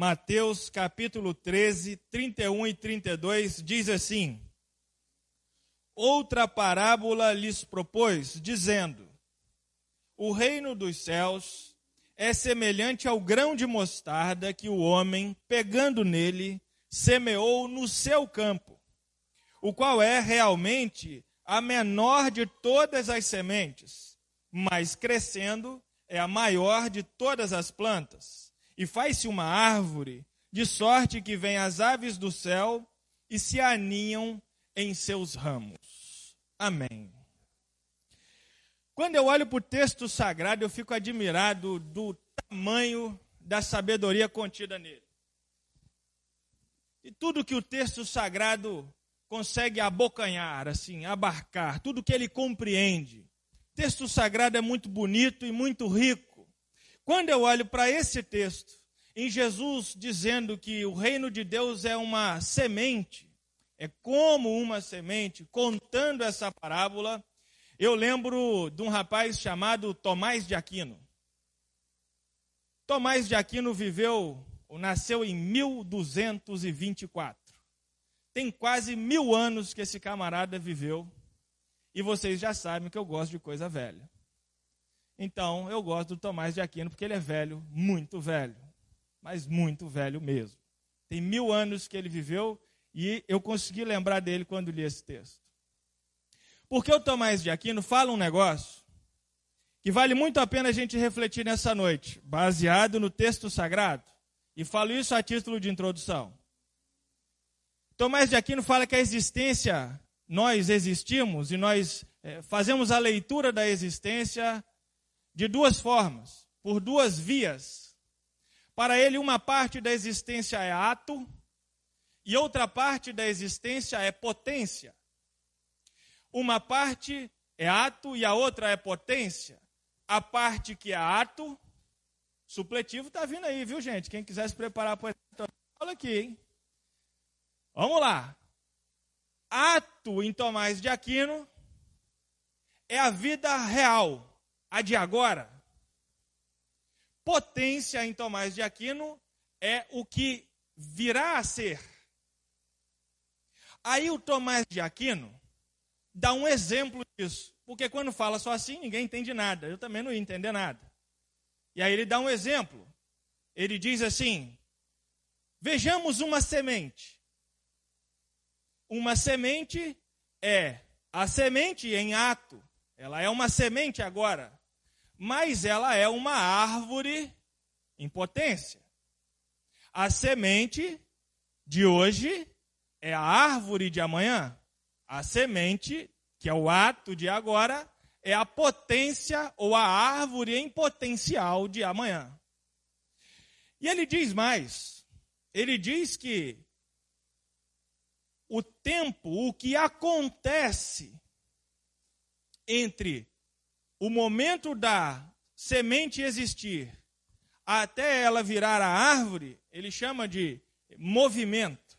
Mateus capítulo 13, 31 e 32, diz assim: Outra parábola lhes propôs, dizendo: O reino dos céus é semelhante ao grão de mostarda que o homem, pegando nele, semeou no seu campo, o qual é realmente a menor de todas as sementes, mas crescendo é a maior de todas as plantas, e faz-se uma árvore, de sorte que vêm as aves do céu e se aninham em seus ramos. Amém. Quando eu olho para o texto sagrado, eu fico admirado do tamanho da sabedoria contida nele. E tudo que o texto sagrado consegue abocanhar, assim, abarcar, tudo que ele compreende. O texto sagrado é muito bonito e muito rico. Quando eu olho para esse texto, em Jesus dizendo que o reino de Deus é uma semente, é como uma semente, contando essa parábola, eu lembro de um rapaz chamado Tomás de Aquino. Tomás de Aquino viveu, nasceu em 1224. Tem quase mil anos que esse camarada viveu. E vocês já sabem que eu gosto de coisa velha. Então, eu gosto do Tomás de Aquino porque ele é velho, muito velho. Mas muito velho mesmo. Tem mil anos que ele viveu e eu consegui lembrar dele quando li esse texto. Porque o Tomás de Aquino fala um negócio que vale muito a pena a gente refletir nessa noite, baseado no texto sagrado. E falo isso a título de introdução. Tomás de Aquino fala que a existência, nós existimos e nós é, fazemos a leitura da existência de duas formas, por duas vias. Para ele, uma parte da existência é ato e outra parte da existência é potência. Uma parte é ato e a outra é potência. A parte que é ato, supletivo está vindo aí, viu gente? Quem quiser se preparar para a aqui, hein? Vamos lá. Ato em Tomás de Aquino é a vida real, a de agora. Potência em Tomás de Aquino é o que virá a ser. Aí o Tomás de Aquino dá um exemplo disso, porque quando fala só assim, ninguém entende nada. Eu também não ia entender nada. E aí ele dá um exemplo. Ele diz assim: Vejamos uma semente. Uma semente é a semente em ato. Ela é uma semente agora, mas ela é uma árvore em potência. A semente de hoje é a árvore de amanhã. A semente, que é o ato de agora, é a potência ou a árvore em potencial de amanhã. E ele diz mais: ele diz que o tempo, o que acontece entre o momento da semente existir até ela virar a árvore, ele chama de movimento.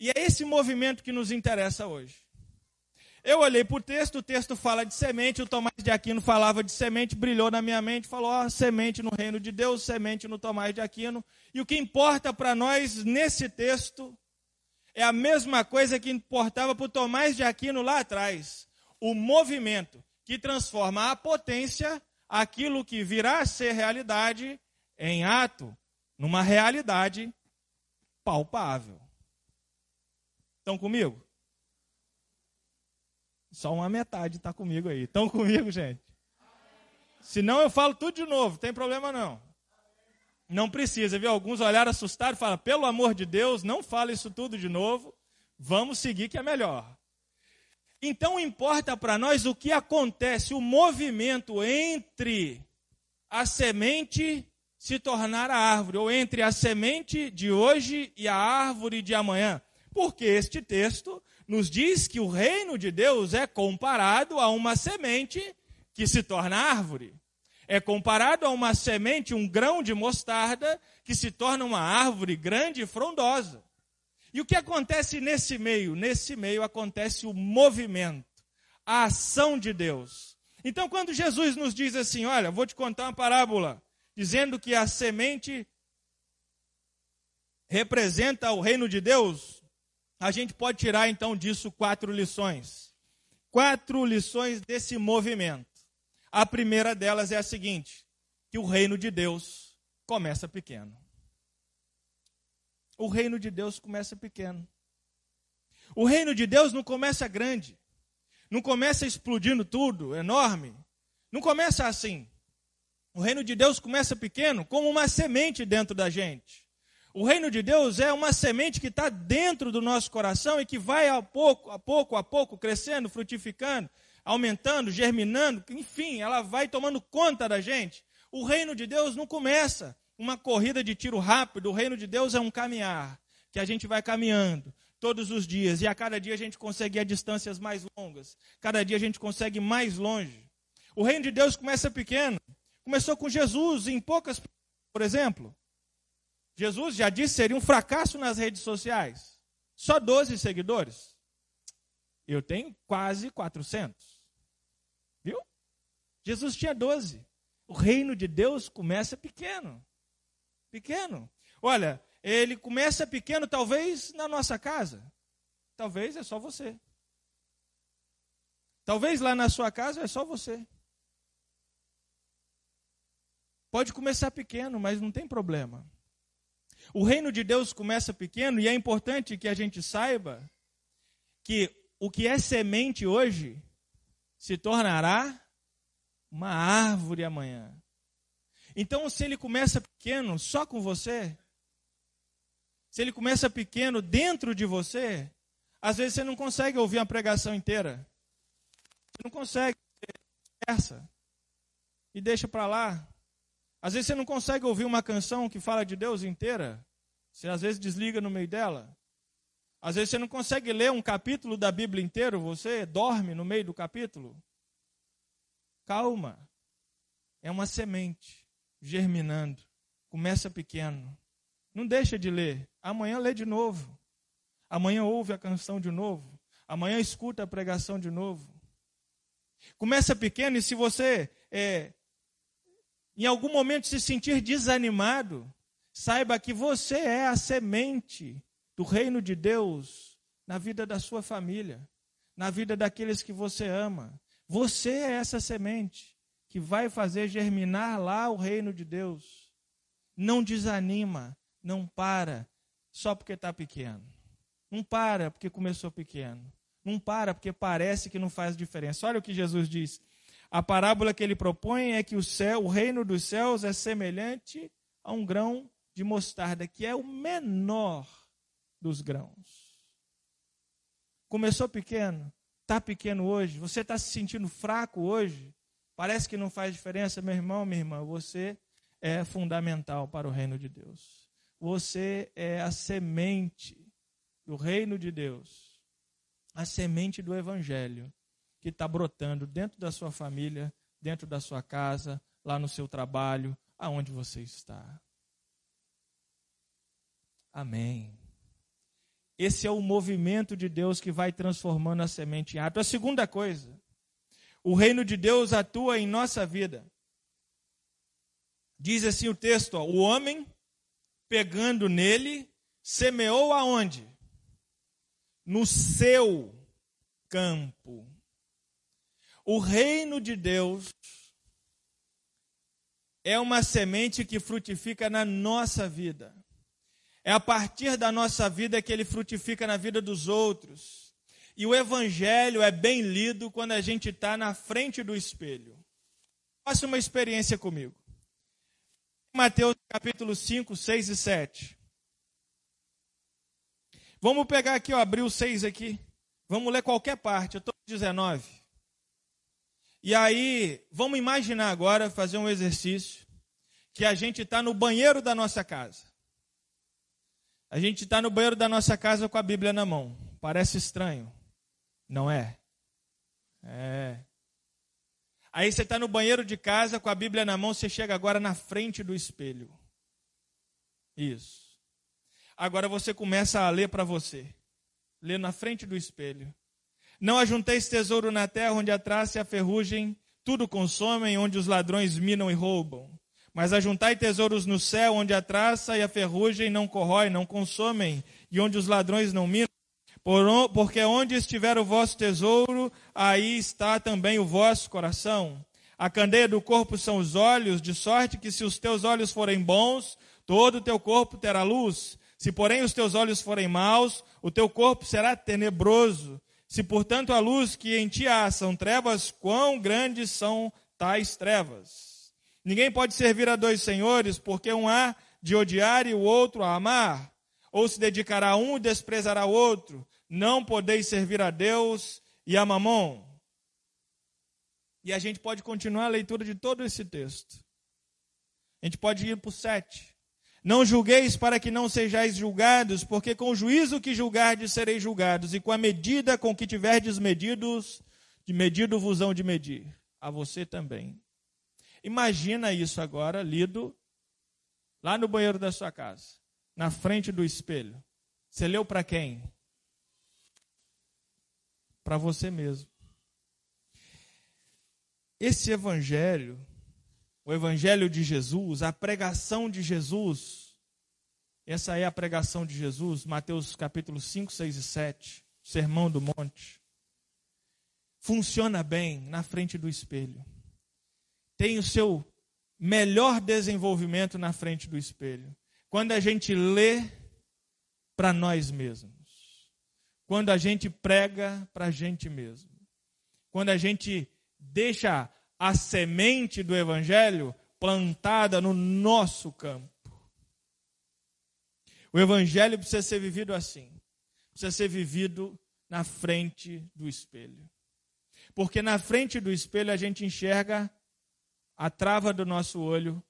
E é esse movimento que nos interessa hoje. Eu olhei para o texto, o texto fala de semente, o Tomás de Aquino falava de semente, brilhou na minha mente, falou, ó, semente no reino de Deus, semente no Tomás de Aquino. E o que importa para nós nesse texto é a mesma coisa que importava para o Tomás de Aquino lá atrás. O movimento que transforma a potência, aquilo que virá a ser realidade, em ato, numa realidade palpável. Estão comigo? Só uma metade está comigo aí. Estão comigo, gente? Senão eu falo tudo de novo, tem problema não. Não precisa, viu? Alguns olharam assustados e falaram, pelo amor de Deus, não fala isso tudo de novo, vamos seguir que é melhor. Então importa para nós o que acontece, o movimento entre a semente se tornar a árvore, ou entre a semente de hoje e a árvore de amanhã. Porque este texto nos diz que o reino de Deus é comparado a uma semente que se torna árvore. É comparado a uma semente, um grão de mostarda, que se torna uma árvore grande e frondosa. E o que acontece nesse meio? Nesse meio acontece o movimento, a ação de Deus. Então, quando Jesus nos diz assim: Olha, vou te contar uma parábola, dizendo que a semente representa o reino de Deus, a gente pode tirar então disso quatro lições. Quatro lições desse movimento. A primeira delas é a seguinte: que o reino de Deus começa pequeno. O reino de Deus começa pequeno. O reino de Deus não começa grande. Não começa explodindo tudo, enorme. Não começa assim. O reino de Deus começa pequeno, como uma semente dentro da gente. O reino de Deus é uma semente que está dentro do nosso coração e que vai a pouco, a pouco, a pouco, crescendo, frutificando, aumentando, germinando, enfim, ela vai tomando conta da gente. O reino de Deus não começa uma corrida de tiro rápido, o reino de Deus é um caminhar, que a gente vai caminhando todos os dias, e a cada dia a gente consegue ir a distâncias mais longas, cada dia a gente consegue ir mais longe. O reino de Deus começa pequeno, começou com Jesus, em poucas, por exemplo. Jesus já disse seria um fracasso nas redes sociais. Só 12 seguidores. Eu tenho quase 400. Viu? Jesus tinha 12. O reino de Deus começa pequeno. Pequeno. Olha, ele começa pequeno, talvez na nossa casa. Talvez é só você. Talvez lá na sua casa é só você. Pode começar pequeno, mas não tem problema. O reino de Deus começa pequeno e é importante que a gente saiba que o que é semente hoje se tornará uma árvore amanhã. Então, se ele começa pequeno só com você, se ele começa pequeno dentro de você, às vezes você não consegue ouvir uma pregação inteira. Você não consegue, essa e deixa para lá. Às vezes você não consegue ouvir uma canção que fala de Deus inteira. Você às vezes desliga no meio dela. Às vezes você não consegue ler um capítulo da Bíblia inteiro, você dorme no meio do capítulo. Calma. É uma semente germinando. Começa pequeno. Não deixa de ler. Amanhã lê de novo. Amanhã ouve a canção de novo. Amanhã escuta a pregação de novo. Começa pequeno e se você é, em algum momento se sentir desanimado, saiba que você é a semente do reino de Deus na vida da sua família, na vida daqueles que você ama. Você é essa semente que vai fazer germinar lá o reino de Deus. Não desanima, não para só porque está pequeno. Não para porque começou pequeno. Não para porque parece que não faz diferença. Olha o que Jesus diz. A parábola que ele propõe é que o céu, o reino dos céus é semelhante a um grão de mostarda, que é o menor dos grãos. Começou pequeno, está pequeno hoje, você está se sentindo fraco hoje, parece que não faz diferença, meu irmão, minha irmã, você é fundamental para o reino de Deus. Você é a semente do reino de Deus, a semente do evangelho que está brotando dentro da sua família, dentro da sua casa, lá no seu trabalho, aonde você está. Amém. Esse é o movimento de Deus que vai transformando a semente em árvore. A segunda coisa, o reino de Deus atua em nossa vida. Diz assim o texto: ó, o homem, pegando nele, semeou aonde? No seu campo. O reino de Deus é uma semente que frutifica na nossa vida. É a partir da nossa vida que ele frutifica na vida dos outros. E o evangelho é bem lido quando a gente está na frente do espelho. Faça uma experiência comigo. Mateus capítulo 5, 6 e 7. Vamos pegar aqui, ó, abrir o 6 aqui. Vamos ler qualquer parte. Eu estou no 19. E aí, vamos imaginar agora, fazer um exercício, que a gente está no banheiro da nossa casa. A gente está no banheiro da nossa casa com a Bíblia na mão. Parece estranho, não é? É. Aí você está no banheiro de casa com a Bíblia na mão, você chega agora na frente do espelho. Isso. Agora você começa a ler para você. Lê na frente do espelho. Não ajunteis tesouro na terra, onde a traça e a ferrugem tudo consomem, onde os ladrões minam e roubam. Mas ajuntai tesouros no céu, onde a traça e a ferrugem não corrói, não consomem, e onde os ladrões não minam. Porque onde estiver o vosso tesouro, aí está também o vosso coração. A candeia do corpo são os olhos, de sorte que se os teus olhos forem bons, todo o teu corpo terá luz. Se, porém, os teus olhos forem maus, o teu corpo será tenebroso. Se, portanto, a luz que em ti há são trevas, quão grandes são tais trevas? Ninguém pode servir a dois senhores, porque um há de odiar e o outro a amar, ou se dedicará a um e desprezará o outro. Não podeis servir a Deus e a Mamon. E a gente pode continuar a leitura de todo esse texto. A gente pode ir para o 7. Não julgueis para que não sejais julgados, porque com o juízo que julgardes sereis julgados, e com a medida com que tiverdes medidos, de medido vos hão de medir. A você também. Imagina isso agora lido lá no banheiro da sua casa, na frente do espelho. Você leu para quem? Para você mesmo. Esse evangelho o Evangelho de Jesus, a pregação de Jesus. Essa é a pregação de Jesus, Mateus capítulo 5, 6 e 7, Sermão do Monte. Funciona bem na frente do espelho. Tem o seu melhor desenvolvimento na frente do espelho. Quando a gente lê para nós mesmos. Quando a gente prega para a gente mesmo. Quando a gente deixa a semente do Evangelho plantada no nosso campo. O Evangelho precisa ser vivido assim. Precisa ser vivido na frente do espelho. Porque na frente do espelho a gente enxerga a trava do nosso olho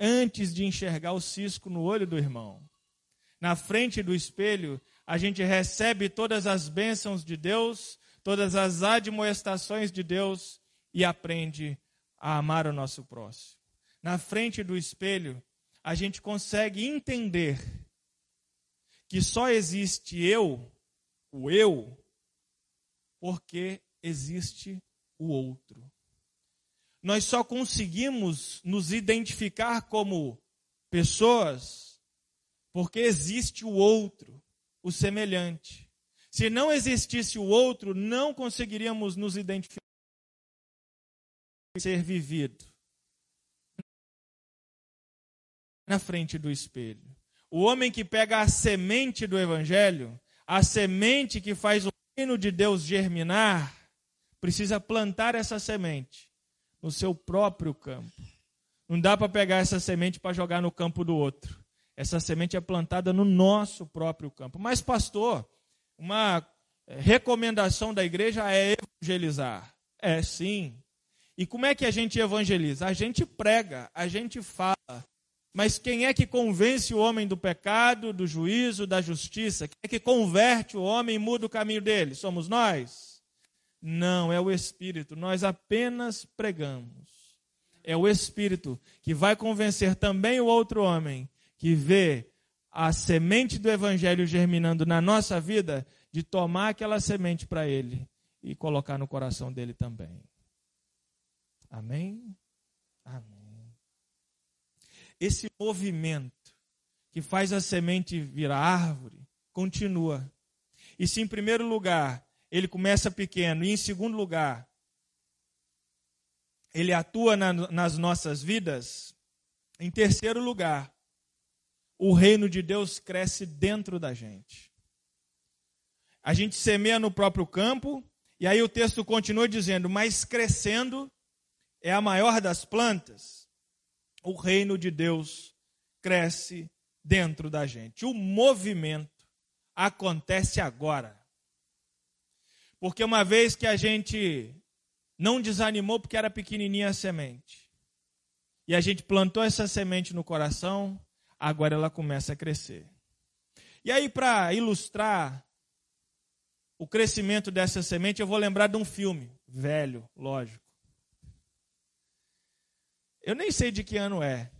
antes de enxergar o cisco no olho do irmão. Na frente do espelho, a gente recebe todas as bênçãos de Deus, todas as admoestações de Deus e aprende a amar o nosso próximo. Na frente do espelho, a gente consegue entender que só existe eu, o eu, porque existe o outro. Nós só conseguimos nos identificar como pessoas porque existe o outro, o semelhante. Se não existisse o outro, não conseguiríamos nos identificar ser vivido na frente do espelho. O homem que pega a semente do evangelho, a semente que faz o reino de Deus germinar, precisa plantar essa semente no seu próprio campo. Não dá para pegar essa semente para jogar no campo do outro. Essa semente é plantada no nosso próprio campo. Mas, pastor, uma recomendação da igreja é evangelizar. É sim. E como é que a gente evangeliza? A gente prega, a gente fala. Mas quem é que convence o homem do pecado, do juízo, da justiça? Quem é que converte o homem e muda o caminho dele? Somos nós? Não, é o Espírito. Nós apenas pregamos. É o Espírito que vai convencer também o outro homem que vê a semente do Evangelho germinando na nossa vida, de tomar aquela semente para ele e colocar no coração dele também. Amém? Amém. Esse movimento que faz a semente virar árvore continua. E se em primeiro lugar ele começa pequeno, e em segundo lugar ele atua na, nas nossas vidas, em terceiro lugar, o reino de Deus cresce dentro da gente. A gente semeia no próprio campo, e aí o texto continua dizendo, mas crescendo é a maior das plantas, o reino de Deus cresce dentro da gente. O movimento acontece agora. Porque uma vez que a gente não desanimou porque era pequenininha a semente, e a gente plantou essa semente no coração, agora ela começa a crescer. E aí, para ilustrar o crescimento dessa semente, eu vou lembrar de um filme, velho, lógico. Eu nem sei de que ano é.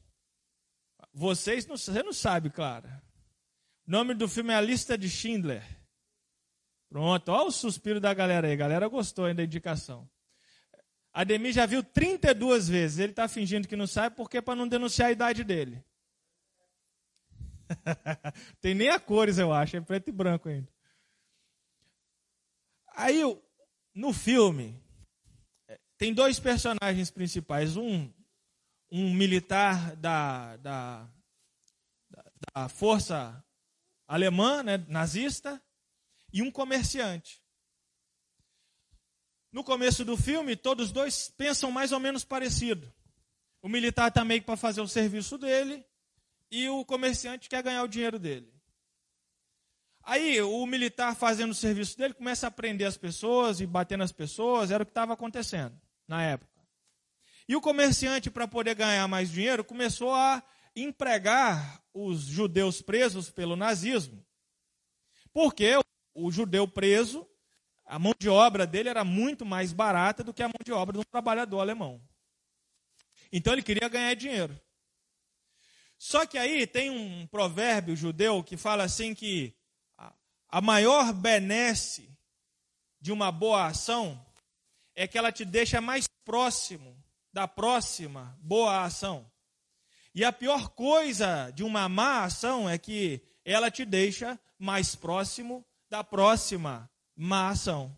Vocês não, você não sabe, Clara. O nome do filme é A Lista de Schindler. Pronto, olha o suspiro da galera aí. A galera gostou ainda da indicação. Ademir já viu 32 vezes. Ele está fingindo que não sabe porque é para não denunciar a idade dele. Tem nem a cores, eu acho, é preto e branco ainda. Aí, no filme, tem dois personagens principais. Um, um militar da, da, da força alemã, né, nazista, e um comerciante. No começo do filme, todos dois pensam mais ou menos parecido. O militar está meio para fazer o serviço dele e o comerciante quer ganhar o dinheiro dele. Aí o militar fazendo o serviço dele começa a prender as pessoas e bater nas pessoas, era o que estava acontecendo na época. E o comerciante, para poder ganhar mais dinheiro, começou a empregar os judeus presos pelo nazismo. Porque o judeu preso a mão de obra dele era muito mais barata do que a mão de obra de um trabalhador alemão. Então ele queria ganhar dinheiro. Só que aí tem um provérbio judeu que fala assim que a maior benesse de uma boa ação é que ela te deixa mais próximo da próxima boa ação. E a pior coisa de uma má ação é que ela te deixa mais próximo da próxima má ação.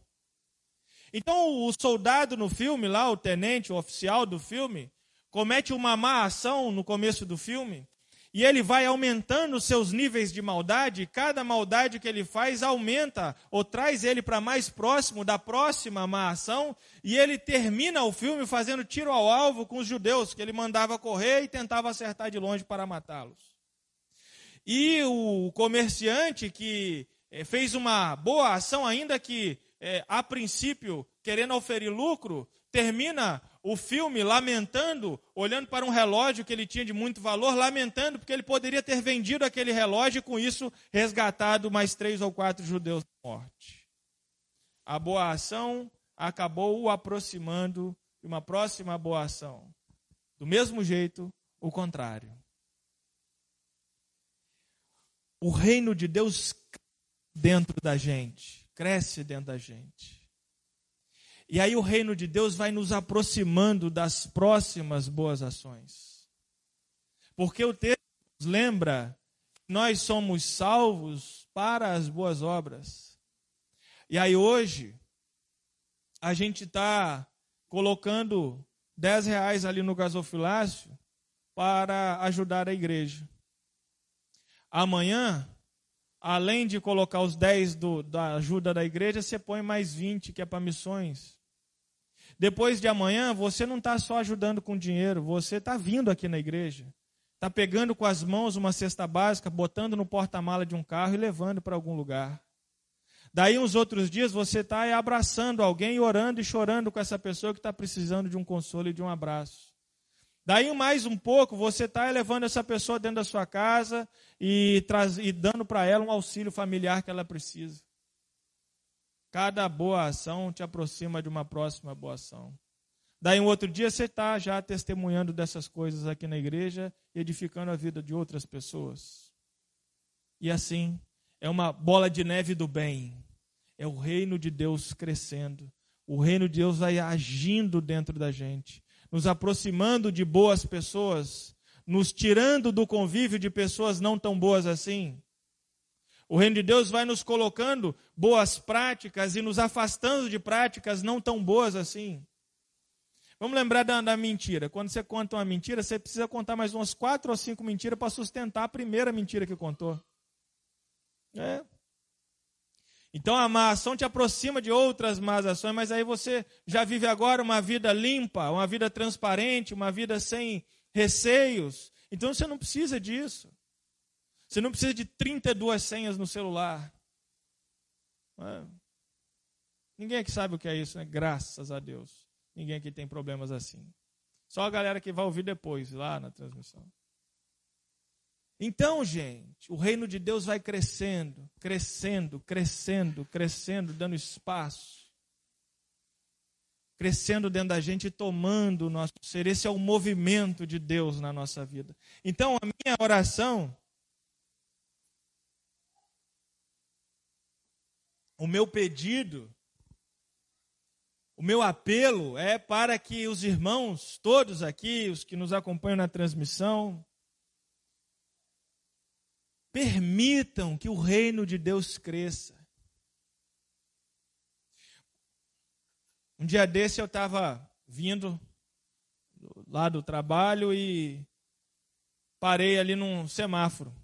Então o soldado no filme, lá, o tenente, o oficial do filme, comete uma má ação no começo do filme, e ele vai aumentando seus níveis de maldade, e cada maldade que ele faz aumenta ou traz ele para mais próximo da próxima má ação, e ele termina o filme fazendo tiro ao alvo com os judeus, que ele mandava correr e tentava acertar de longe para matá-los. E o comerciante que é, fez uma boa ação, ainda que é, a princípio querendo oferir lucro, termina o filme lamentando, olhando para um relógio que ele tinha de muito valor, lamentando porque ele poderia ter vendido aquele relógio e com isso resgatado mais três ou quatro judeus da morte. A boa ação acabou o aproximando de uma próxima boa ação. Do mesmo jeito, o contrário. O reino de Deus dentro da gente, cresce dentro da gente. E aí o reino de Deus vai nos aproximando das próximas boas ações. Porque o texto nos lembra que nós somos salvos para as boas obras. E aí hoje, a gente está colocando 10 reais ali no gasofilácio para ajudar a igreja. Amanhã, além de colocar os 10 do, da ajuda da igreja, você põe mais 20 que é para missões. Depois de amanhã, você não está só ajudando com dinheiro, você está vindo aqui na igreja. Está pegando com as mãos uma cesta básica, botando no porta-mala de um carro e levando para algum lugar. Daí, uns outros dias, você está abraçando alguém, orando e chorando com essa pessoa que está precisando de um consolo e de um abraço. Daí mais um pouco, você está levando essa pessoa dentro da sua casa e, traz, e dando para ela um auxílio familiar que ela precisa. Cada boa ação te aproxima de uma próxima boa ação. Daí um outro dia você está já testemunhando dessas coisas aqui na igreja edificando a vida de outras pessoas. E assim, é uma bola de neve do bem. É o reino de Deus crescendo. O reino de Deus vai agindo dentro da gente nos aproximando de boas pessoas, nos tirando do convívio de pessoas não tão boas assim. O reino de Deus vai nos colocando boas práticas e nos afastando de práticas não tão boas assim. Vamos lembrar da, da, mentira. Quando você conta uma mentira, você precisa contar mais umas quatro ou cinco mentiras para sustentar a primeira mentira que contou. É. Então a má ação te aproxima de outras más ações, mas aí você já vive agora uma vida limpa, uma vida transparente, uma vida sem receios. Então você não precisa disso. Você não precisa de 32 senhas no celular. É. Ninguém aqui sabe o que é isso, né? Graças a Deus. Ninguém aqui tem problemas assim. Só a galera que vai ouvir depois, lá na transmissão. Então, gente, o reino de Deus vai crescendo, crescendo, crescendo, crescendo, dando espaço. Crescendo dentro da gente e tomando o nosso ser. Esse é o movimento de Deus na nossa vida. Então, a minha oração, o meu pedido, o meu apelo é para que os irmãos, todos aqui, os que nos acompanham na transmissão, permitam que o reino de Deus cresça. Um dia desse eu estava vindo lá do trabalho e parei ali num semáforo.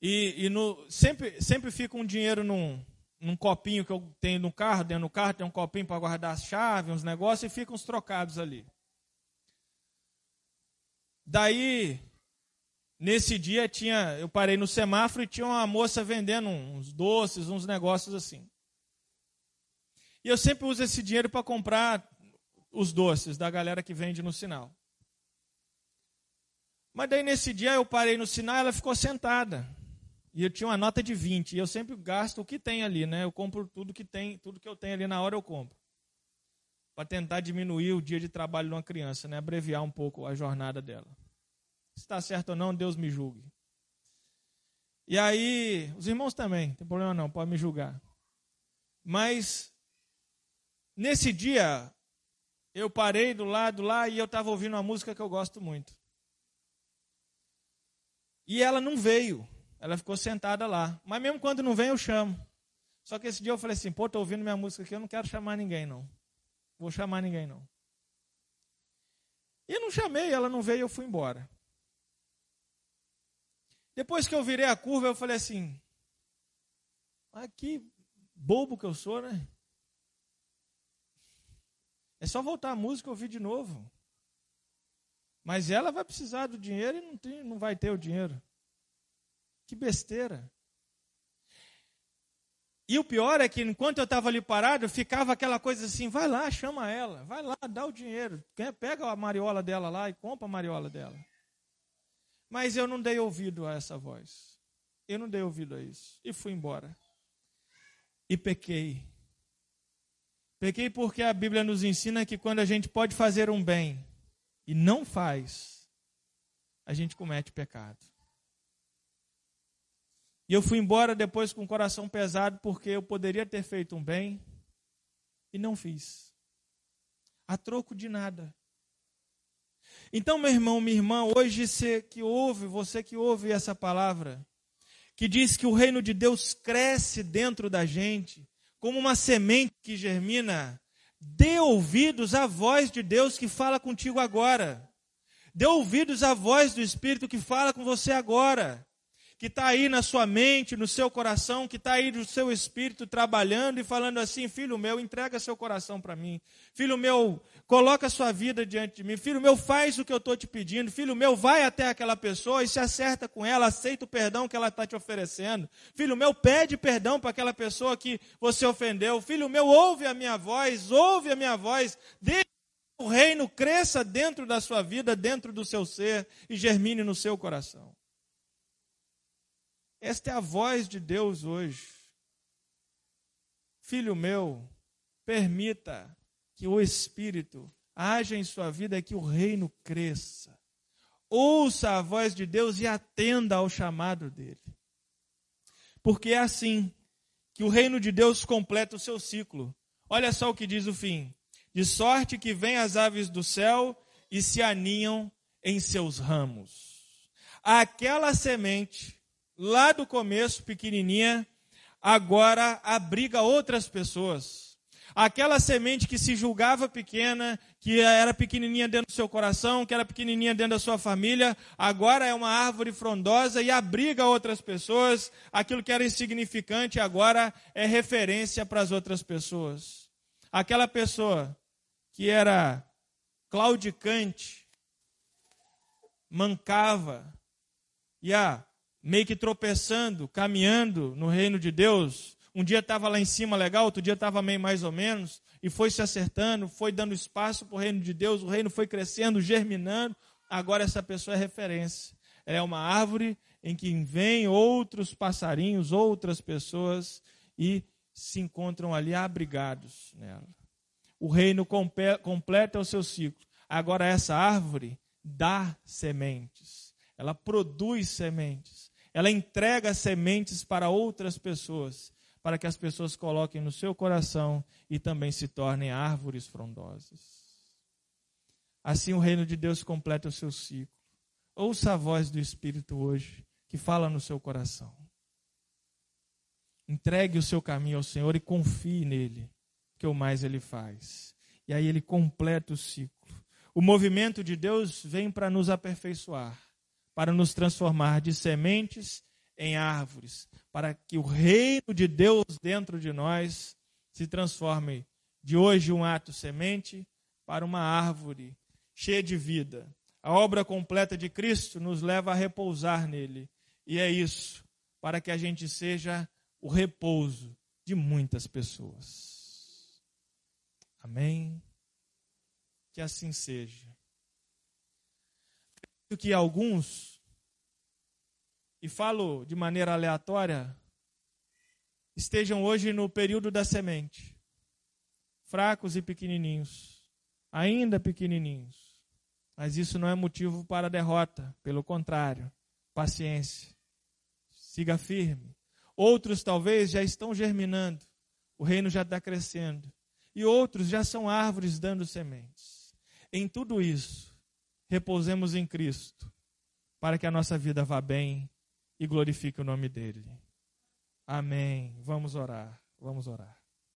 E, e no, sempre, sempre fica um dinheiro num, num copinho que eu tenho no carro, dentro do carro tem um copinho para guardar as chaves, uns negócios, e ficam uns trocados ali. Daí, nesse dia, tinha, eu parei no semáforo e tinha uma moça vendendo uns doces, uns negócios assim. E eu sempre uso esse dinheiro para comprar os doces da galera que vende no sinal. Mas daí nesse dia eu parei no sinal, ela ficou sentada. E eu tinha uma nota de 20. E eu sempre gasto o que tem ali, né? Eu compro tudo que tem, tudo que eu tenho ali na hora eu compro. Para tentar diminuir o dia de trabalho de uma criança, né? Abreviar um pouco a jornada dela. Se está certo ou não, Deus me julgue. E aí, os irmãos também, não tem problema não, pode me julgar. Mas nesse dia, eu parei do lado lá e eu estava ouvindo uma música que eu gosto muito. E ela não veio. Ela ficou sentada lá. Mas mesmo quando não vem, eu chamo. Só que esse dia eu falei assim: pô, tô ouvindo minha música aqui, eu não quero chamar ninguém, não. Vou chamar ninguém, não. E não chamei, ela não veio, eu fui embora. Depois que eu virei a curva, eu falei assim: ah, que bobo que eu sou, né? É só voltar a música e ouvir de novo. Mas ela vai precisar do dinheiro e não, tem, não vai ter o dinheiro. Que besteira. E o pior é que enquanto eu estava ali parado, ficava aquela coisa assim: vai lá, chama ela, vai lá, dá o dinheiro, pega a mariola dela lá e compra a mariola dela. Mas eu não dei ouvido a essa voz. Eu não dei ouvido a isso. E fui embora. E pequei. Pequei porque a Bíblia nos ensina que quando a gente pode fazer um bem e não faz, a gente comete pecado. E eu fui embora depois com o coração pesado, porque eu poderia ter feito um bem e não fiz. A troco de nada. Então, meu irmão, minha irmã, hoje você que ouve, você que ouve essa palavra, que diz que o reino de Deus cresce dentro da gente, como uma semente que germina, dê ouvidos à voz de Deus que fala contigo agora. Dê ouvidos à voz do Espírito que fala com você agora que está aí na sua mente, no seu coração, que está aí no seu espírito trabalhando e falando assim: filho meu, entrega seu coração para mim. Filho meu, coloca sua vida diante de mim. Filho meu, faz o que eu estou te pedindo. Filho meu, vai até aquela pessoa e se acerta com ela, aceita o perdão que ela está te oferecendo. Filho meu, pede perdão para aquela pessoa que você ofendeu. Filho meu, ouve a minha voz, ouve a minha voz. Deixa o reino cresça dentro da sua vida, dentro do seu ser e germine no seu coração. Esta é a voz de Deus hoje. Filho meu, permita que o Espírito haja em sua vida, que o reino cresça. Ouça a voz de Deus e atenda ao chamado dele. Porque é assim que o reino de Deus completa o seu ciclo. Olha só o que diz o fim: de sorte que vêm as aves do céu e se aninham em seus ramos. Aquela semente lá do começo, pequenininha, agora abriga outras pessoas. Aquela semente que se julgava pequena, que era pequenininha dentro do seu coração, que era pequenininha dentro da sua família, agora é uma árvore frondosa e abriga outras pessoas. Aquilo que era insignificante agora é referência para as outras pessoas. Aquela pessoa que era claudicante, mancava, e a meio que tropeçando, caminhando no reino de Deus. Um dia estava lá em cima legal, outro dia estava meio mais ou menos, e foi se acertando, foi dando espaço para o reino de Deus, o reino foi crescendo, germinando. Agora essa pessoa é referência. é uma árvore em que vêm outros passarinhos, outras pessoas e se encontram ali abrigados nela. O reino completa o seu ciclo. Agora essa árvore dá sementes. Ela produz sementes ela entrega sementes para outras pessoas, para que as pessoas coloquem no seu coração e também se tornem árvores frondosas. Assim o reino de Deus completa o seu ciclo. Ouça a voz do Espírito hoje, que fala no seu coração. Entregue o seu caminho ao Senhor e confie nele, que o mais ele faz. E aí ele completa o ciclo. O movimento de Deus vem para nos aperfeiçoar, para nos transformar de sementes em árvores, para que o reino de Deus dentro de nós se transforme de hoje um ato semente para uma árvore cheia de vida. A obra completa de Cristo nos leva a repousar nele. E é isso, para que a gente seja o repouso de muitas pessoas. Amém? Que assim seja. Que alguns, e falo de maneira aleatória, estejam hoje no período da semente, fracos e pequenininhos, ainda pequenininhos mas isso não é motivo para derrota, pelo contrário, paciência. Siga firme. Outros talvez já estão germinando, o reino já está crescendo, e outros já são árvores dando sementes. Em tudo isso, repousemos em Cristo, para que a nossa vida vá bem e glorifique o nome dele. Amém. Vamos orar. Vamos orar.